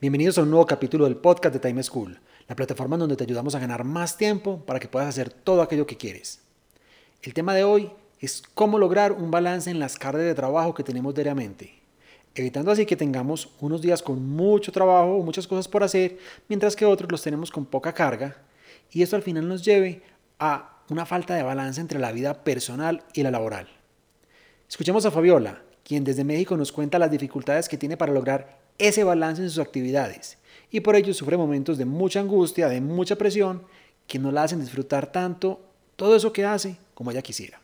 Bienvenidos a un nuevo capítulo del podcast de Time School, la plataforma donde te ayudamos a ganar más tiempo para que puedas hacer todo aquello que quieres. El tema de hoy es cómo lograr un balance en las cargas de trabajo que tenemos diariamente, evitando así que tengamos unos días con mucho trabajo o muchas cosas por hacer, mientras que otros los tenemos con poca carga, y esto al final nos lleve a una falta de balance entre la vida personal y la laboral. Escuchemos a Fabiola, quien desde México nos cuenta las dificultades que tiene para lograr ese balance en sus actividades y por ello sufre momentos de mucha angustia, de mucha presión, que no la hacen disfrutar tanto todo eso que hace como ella quisiera.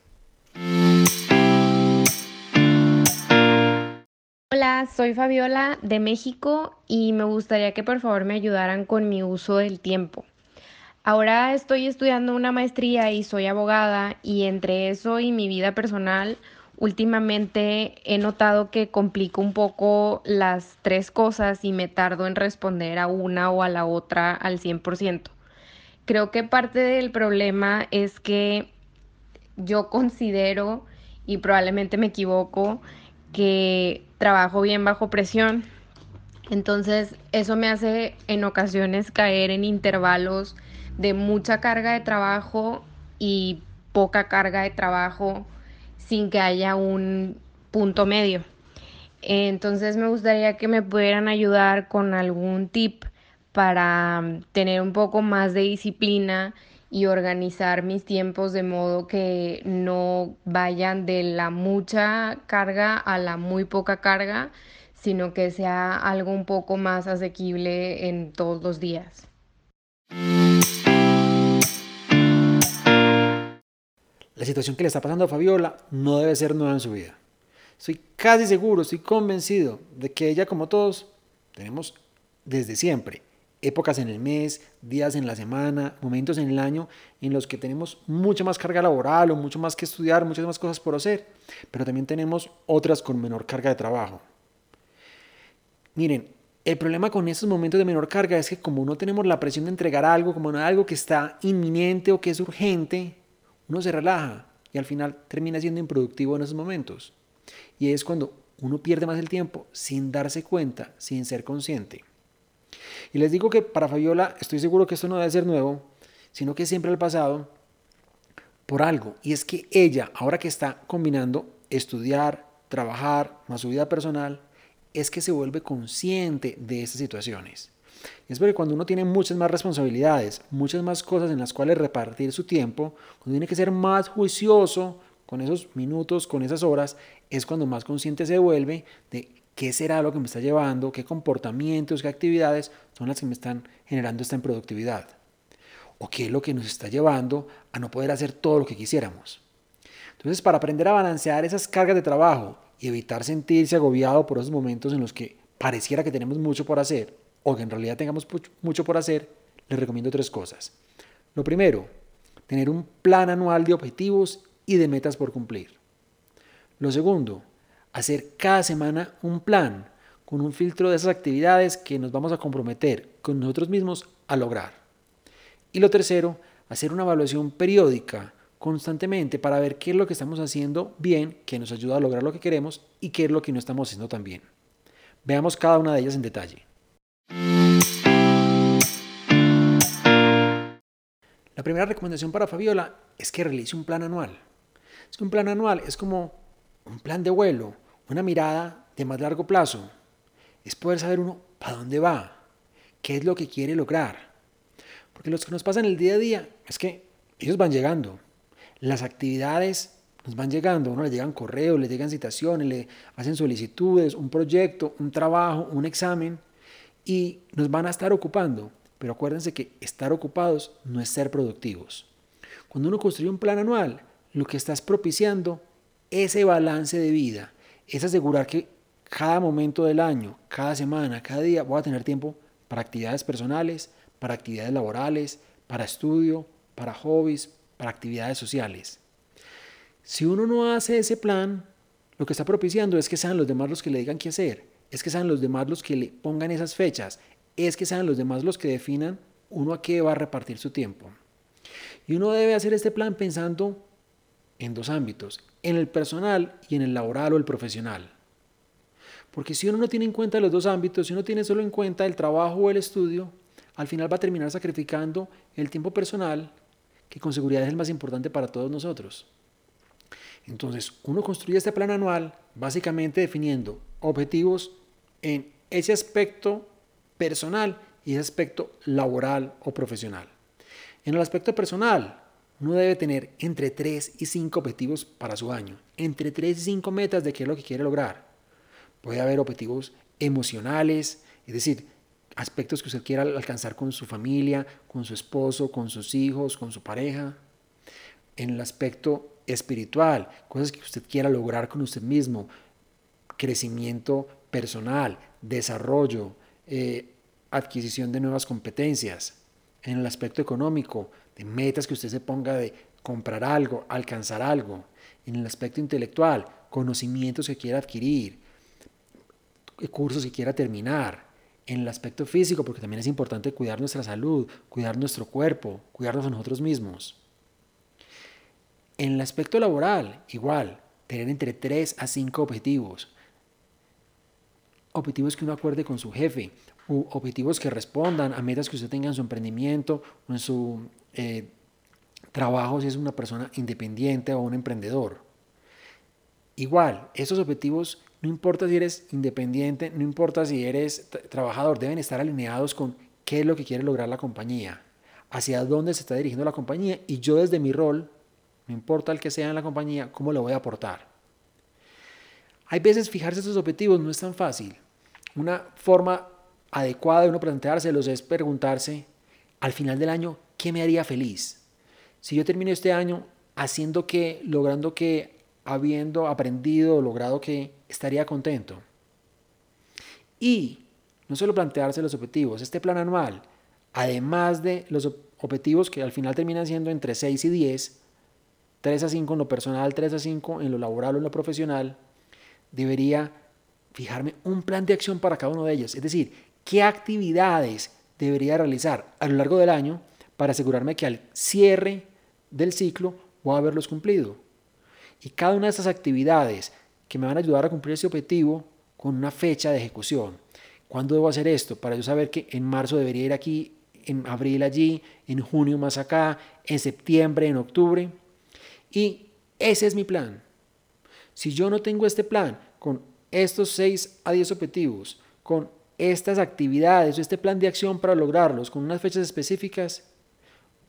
Hola, soy Fabiola de México y me gustaría que por favor me ayudaran con mi uso del tiempo. Ahora estoy estudiando una maestría y soy abogada y entre eso y mi vida personal Últimamente he notado que complico un poco las tres cosas y me tardo en responder a una o a la otra al 100%. Creo que parte del problema es que yo considero, y probablemente me equivoco, que trabajo bien bajo presión. Entonces eso me hace en ocasiones caer en intervalos de mucha carga de trabajo y poca carga de trabajo sin que haya un punto medio. Entonces me gustaría que me pudieran ayudar con algún tip para mm, tener un poco más de disciplina y organizar mis tiempos de modo que no vayan de la mucha carga a la muy poca carga, sino que sea algo un poco más asequible en todos los días. La situación que le está pasando a Fabiola no debe ser nueva en su vida. Estoy casi seguro, estoy convencido de que ella, como todos, tenemos desde siempre épocas en el mes, días en la semana, momentos en el año en los que tenemos mucha más carga laboral o mucho más que estudiar, muchas más cosas por hacer, pero también tenemos otras con menor carga de trabajo. Miren, el problema con esos momentos de menor carga es que como no tenemos la presión de entregar algo, como no algo que está inminente o que es urgente, uno se relaja y al final termina siendo improductivo en esos momentos. Y es cuando uno pierde más el tiempo sin darse cuenta, sin ser consciente. Y les digo que para Fabiola estoy seguro que esto no debe ser nuevo, sino que siempre el pasado por algo. Y es que ella, ahora que está combinando estudiar, trabajar, más su vida personal, es que se vuelve consciente de esas situaciones. Y es porque cuando uno tiene muchas más responsabilidades, muchas más cosas en las cuales repartir su tiempo, cuando tiene que ser más juicioso con esos minutos, con esas horas, es cuando más consciente se vuelve de qué será lo que me está llevando, qué comportamientos, qué actividades son las que me están generando esta improductividad. O qué es lo que nos está llevando a no poder hacer todo lo que quisiéramos. Entonces, para aprender a balancear esas cargas de trabajo y evitar sentirse agobiado por esos momentos en los que pareciera que tenemos mucho por hacer, o que en realidad tengamos mucho por hacer, les recomiendo tres cosas. Lo primero, tener un plan anual de objetivos y de metas por cumplir. Lo segundo, hacer cada semana un plan con un filtro de esas actividades que nos vamos a comprometer con nosotros mismos a lograr. Y lo tercero, hacer una evaluación periódica constantemente para ver qué es lo que estamos haciendo bien, que nos ayuda a lograr lo que queremos y qué es lo que no estamos haciendo tan bien. Veamos cada una de ellas en detalle. La primera recomendación para Fabiola es que realice un plan anual. Es que un plan anual es como un plan de vuelo, una mirada de más largo plazo. Es poder saber uno para dónde va, qué es lo que quiere lograr. Porque los que nos pasan el día a día es que ellos van llegando. Las actividades nos van llegando, uno le llegan correos, le llegan citaciones, le hacen solicitudes, un proyecto, un trabajo, un examen y nos van a estar ocupando. Pero acuérdense que estar ocupados no es ser productivos. Cuando uno construye un plan anual, lo que estás propiciando ese balance de vida, es asegurar que cada momento del año, cada semana, cada día, voy a tener tiempo para actividades personales, para actividades laborales, para estudio, para hobbies, para actividades sociales. Si uno no hace ese plan, lo que está propiciando es que sean los demás los que le digan qué hacer, es que sean los demás los que le pongan esas fechas, es que sean los demás los que definan uno a qué va a repartir su tiempo. Y uno debe hacer este plan pensando en dos ámbitos, en el personal y en el laboral o el profesional. Porque si uno no tiene en cuenta los dos ámbitos, si uno tiene solo en cuenta el trabajo o el estudio, al final va a terminar sacrificando el tiempo personal, que con seguridad es el más importante para todos nosotros. Entonces, uno construye este plan anual básicamente definiendo objetivos en ese aspecto personal y ese aspecto laboral o profesional. En el aspecto personal, uno debe tener entre 3 y 5 objetivos para su año, entre 3 y 5 metas de qué es lo que quiere lograr. Puede haber objetivos emocionales, es decir, aspectos que usted quiera alcanzar con su familia, con su esposo, con sus hijos, con su pareja. En el aspecto espiritual, cosas que usted quiera lograr con usted mismo, crecimiento personal, desarrollo, eh, adquisición de nuevas competencias. En el aspecto económico, de metas que usted se ponga de comprar algo, alcanzar algo. En el aspecto intelectual, conocimientos que quiera adquirir, cursos que quiera terminar, en el aspecto físico, porque también es importante cuidar nuestra salud, cuidar nuestro cuerpo, cuidarnos a nosotros mismos. En el aspecto laboral, igual, tener entre 3 a 5 objetivos. Objetivos que uno acuerde con su jefe, u objetivos que respondan a metas que usted tenga en su emprendimiento o en su eh, trabajo si es una persona independiente o un emprendedor. Igual, esos objetivos no importa si eres independiente, no importa si eres trabajador, deben estar alineados con qué es lo que quiere lograr la compañía, hacia dónde se está dirigiendo la compañía y yo desde mi rol, no importa el que sea en la compañía, cómo le voy a aportar. Hay veces fijarse esos objetivos no es tan fácil. Una forma adecuada de uno planteárselos es preguntarse al final del año, ¿qué me haría feliz? Si yo termino este año haciendo qué, logrando qué, habiendo aprendido logrado que estaría contento. Y no solo plantearse los objetivos, este plan anual, además de los objetivos que al final terminan siendo entre 6 y 10, 3 a 5 en lo personal, 3 a 5 en lo laboral o en lo profesional, debería fijarme un plan de acción para cada uno de ellos. Es decir, qué actividades debería realizar a lo largo del año para asegurarme que al cierre del ciclo voy a haberlos cumplido. Y cada una de estas actividades que me van a ayudar a cumplir ese objetivo con una fecha de ejecución. ¿Cuándo debo hacer esto? Para yo saber que en marzo debería ir aquí, en abril allí, en junio más acá, en septiembre, en octubre. Y ese es mi plan. Si yo no tengo este plan con estos 6 a 10 objetivos, con estas actividades o este plan de acción para lograrlos, con unas fechas específicas,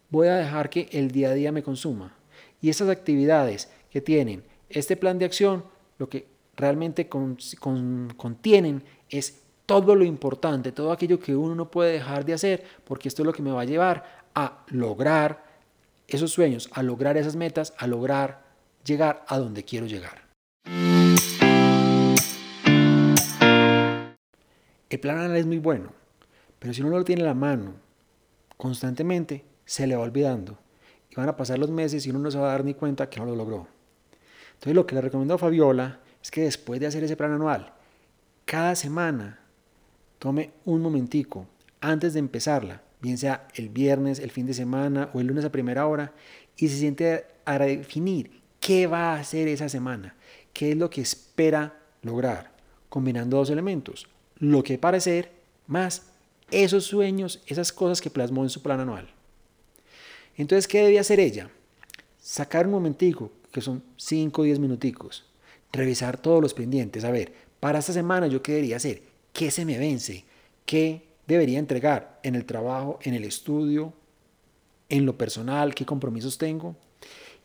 voy a dejar que el día a día me consuma. Y esas actividades que tienen este plan de acción, lo que realmente contienen es todo lo importante, todo aquello que uno no puede dejar de hacer, porque esto es lo que me va a llevar a lograr esos sueños, a lograr esas metas, a lograr llegar a donde quiero llegar. El plan anual es muy bueno, pero si uno no lo tiene en la mano constantemente, se le va olvidando. Y van a pasar los meses y uno no se va a dar ni cuenta que no lo logró. Entonces lo que le recomiendo a Fabiola es que después de hacer ese plan anual, cada semana tome un momentico antes de empezarla, bien sea el viernes, el fin de semana o el lunes a primera hora, y se siente a definir qué va a hacer esa semana, qué es lo que espera lograr, combinando dos elementos, lo que parecer más esos sueños, esas cosas que plasmó en su plan anual. Entonces, ¿qué debe hacer ella? Sacar un momentico, que son 5 o 10 minuticos. Revisar todos los pendientes. A ver, para esta semana yo qué debería hacer, qué se me vence, qué debería entregar en el trabajo, en el estudio, en lo personal, qué compromisos tengo.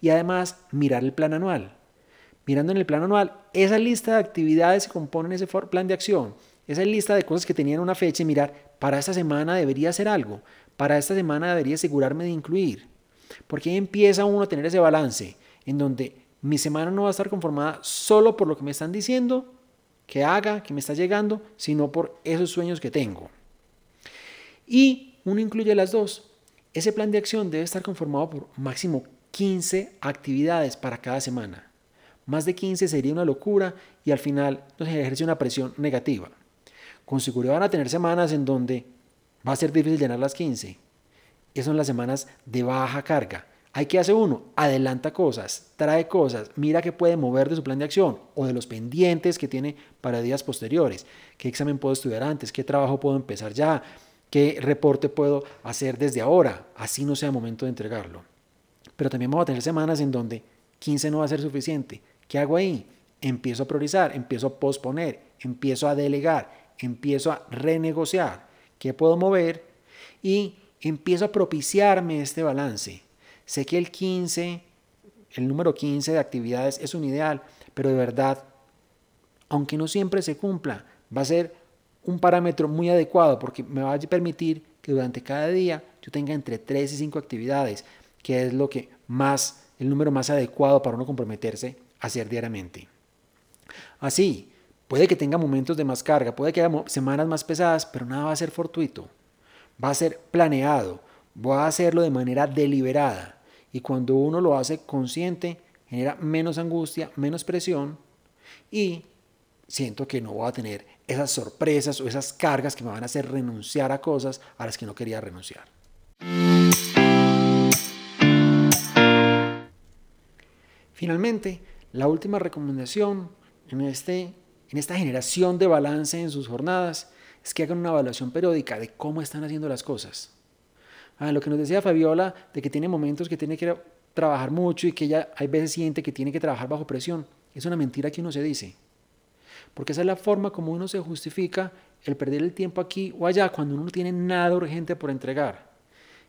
Y además mirar el plan anual. Mirando en el plan anual, esa lista de actividades que componen ese plan de acción, esa lista de cosas que tenían una fecha y mirar, para esta semana debería hacer algo, para esta semana debería asegurarme de incluir. Porque ahí empieza uno a tener ese balance en donde mi semana no va a estar conformada solo por lo que me están diciendo que haga, que me está llegando, sino por esos sueños que tengo. Y uno incluye las dos. Ese plan de acción debe estar conformado por máximo 15 actividades para cada semana. Más de 15 sería una locura y al final nos ejerce una presión negativa. Con seguridad van a tener semanas en donde va a ser difícil llenar las 15. Esas son las semanas de baja carga. Hay que hacer uno, adelanta cosas, trae cosas, mira qué puede mover de su plan de acción o de los pendientes que tiene para días posteriores. ¿Qué examen puedo estudiar antes? ¿Qué trabajo puedo empezar ya? ¿Qué reporte puedo hacer desde ahora? Así no sea momento de entregarlo. Pero también vamos a tener semanas en donde 15 no va a ser suficiente. ¿Qué hago ahí? Empiezo a priorizar, empiezo a posponer, empiezo a delegar, empiezo a renegociar. ¿Qué puedo mover? Y empiezo a propiciarme este balance Sé que el 15, el número 15 de actividades es un ideal, pero de verdad, aunque no siempre se cumpla, va a ser un parámetro muy adecuado porque me va a permitir que durante cada día yo tenga entre 3 y 5 actividades, que es lo que más, el número más adecuado para uno comprometerse a hacer diariamente. Así, puede que tenga momentos de más carga, puede que haya semanas más pesadas, pero nada va a ser fortuito, va a ser planeado, Voy a hacerlo de manera deliberada. Y cuando uno lo hace consciente, genera menos angustia, menos presión y siento que no voy a tener esas sorpresas o esas cargas que me van a hacer renunciar a cosas a las que no quería renunciar. Finalmente, la última recomendación en, este, en esta generación de balance en sus jornadas es que hagan una evaluación periódica de cómo están haciendo las cosas. Ah, lo que nos decía Fabiola, de que tiene momentos que tiene que trabajar mucho y que ella hay veces siente que tiene que trabajar bajo presión, es una mentira que uno se dice. Porque esa es la forma como uno se justifica el perder el tiempo aquí o allá cuando uno no tiene nada urgente por entregar.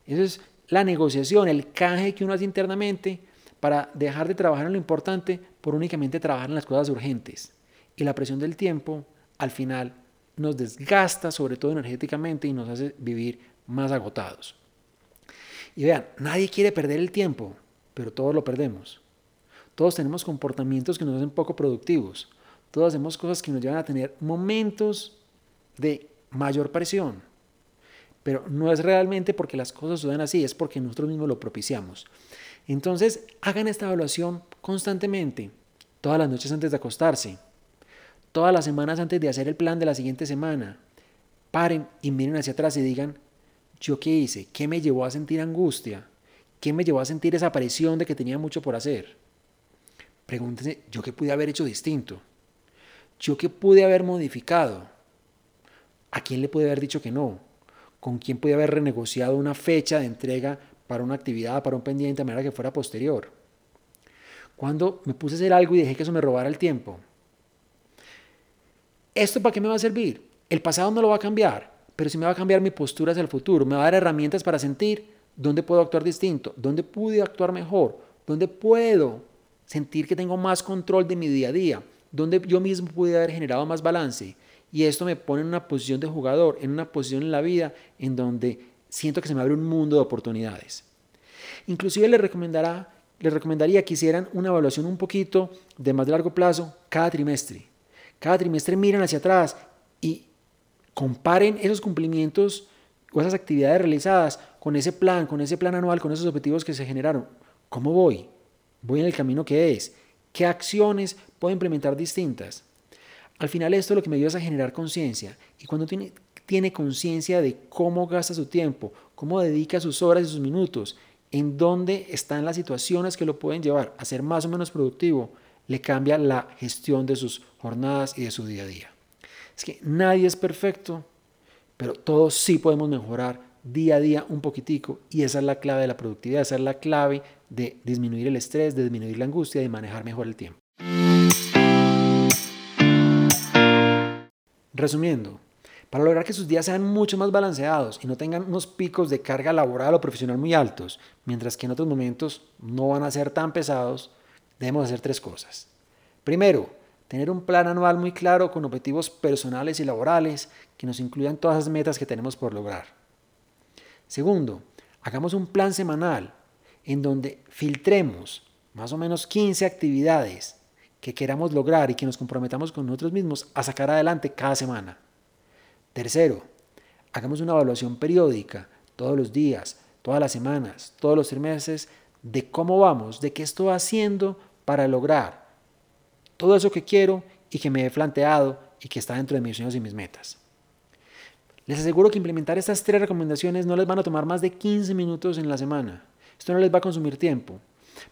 Esa es la negociación, el canje que uno hace internamente para dejar de trabajar en lo importante por únicamente trabajar en las cosas urgentes. Y la presión del tiempo al final nos desgasta, sobre todo energéticamente, y nos hace vivir más agotados. Y vean, nadie quiere perder el tiempo, pero todos lo perdemos. Todos tenemos comportamientos que nos hacen poco productivos. Todos hacemos cosas que nos llevan a tener momentos de mayor presión. Pero no es realmente porque las cosas suceden así, es porque nosotros mismos lo propiciamos. Entonces, hagan esta evaluación constantemente, todas las noches antes de acostarse, todas las semanas antes de hacer el plan de la siguiente semana. Paren y miren hacia atrás y digan, ¿Yo qué hice? ¿Qué me llevó a sentir angustia? ¿Qué me llevó a sentir esa presión de que tenía mucho por hacer? Pregúntense, ¿yo qué pude haber hecho distinto? ¿Yo qué pude haber modificado? ¿A quién le pude haber dicho que no? ¿Con quién pude haber renegociado una fecha de entrega para una actividad, para un pendiente, de manera que fuera posterior? Cuando me puse a hacer algo y dejé que eso me robara el tiempo. ¿Esto para qué me va a servir? El pasado no lo va a cambiar pero sí me va a cambiar mi postura hacia el futuro, me va a dar herramientas para sentir dónde puedo actuar distinto, dónde pude actuar mejor, dónde puedo sentir que tengo más control de mi día a día, dónde yo mismo pude haber generado más balance. Y esto me pone en una posición de jugador, en una posición en la vida en donde siento que se me abre un mundo de oportunidades. Inclusive les, recomendará, les recomendaría que hicieran una evaluación un poquito de más largo plazo cada trimestre. Cada trimestre miren hacia atrás y Comparen esos cumplimientos o esas actividades realizadas con ese plan, con ese plan anual, con esos objetivos que se generaron. ¿Cómo voy? ¿Voy en el camino que es? ¿Qué acciones puedo implementar distintas? Al final esto es lo que me ayuda a generar conciencia. Y cuando tiene, tiene conciencia de cómo gasta su tiempo, cómo dedica sus horas y sus minutos, en dónde están las situaciones que lo pueden llevar a ser más o menos productivo, le cambia la gestión de sus jornadas y de su día a día. Es que nadie es perfecto, pero todos sí podemos mejorar día a día un poquitico y esa es la clave de la productividad, esa es la clave de disminuir el estrés, de disminuir la angustia, de manejar mejor el tiempo. Resumiendo, para lograr que sus días sean mucho más balanceados y no tengan unos picos de carga laboral o profesional muy altos, mientras que en otros momentos no van a ser tan pesados, debemos hacer tres cosas. Primero, tener un plan anual muy claro con objetivos personales y laborales que nos incluyan todas las metas que tenemos por lograr. Segundo, hagamos un plan semanal en donde filtremos más o menos 15 actividades que queramos lograr y que nos comprometamos con nosotros mismos a sacar adelante cada semana. Tercero, hagamos una evaluación periódica, todos los días, todas las semanas, todos los meses, de cómo vamos, de qué estoy haciendo para lograr todo eso que quiero y que me he planteado y que está dentro de mis sueños y mis metas. Les aseguro que implementar estas tres recomendaciones no les van a tomar más de 15 minutos en la semana. Esto no les va a consumir tiempo.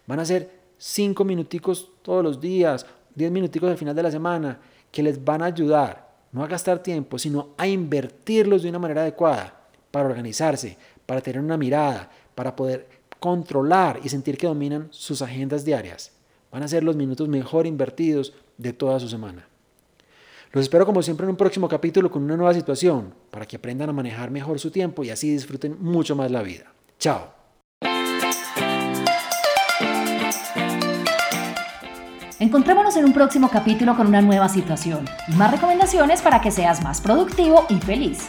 Van a ser 5 minuticos todos los días, 10 minuticos al final de la semana, que les van a ayudar, no a gastar tiempo, sino a invertirlos de una manera adecuada para organizarse, para tener una mirada, para poder controlar y sentir que dominan sus agendas diarias. Van a ser los minutos mejor invertidos de toda su semana. Los espero como siempre en un próximo capítulo con una nueva situación para que aprendan a manejar mejor su tiempo y así disfruten mucho más la vida. Chao. Encontrémonos en un próximo capítulo con una nueva situación y más recomendaciones para que seas más productivo y feliz.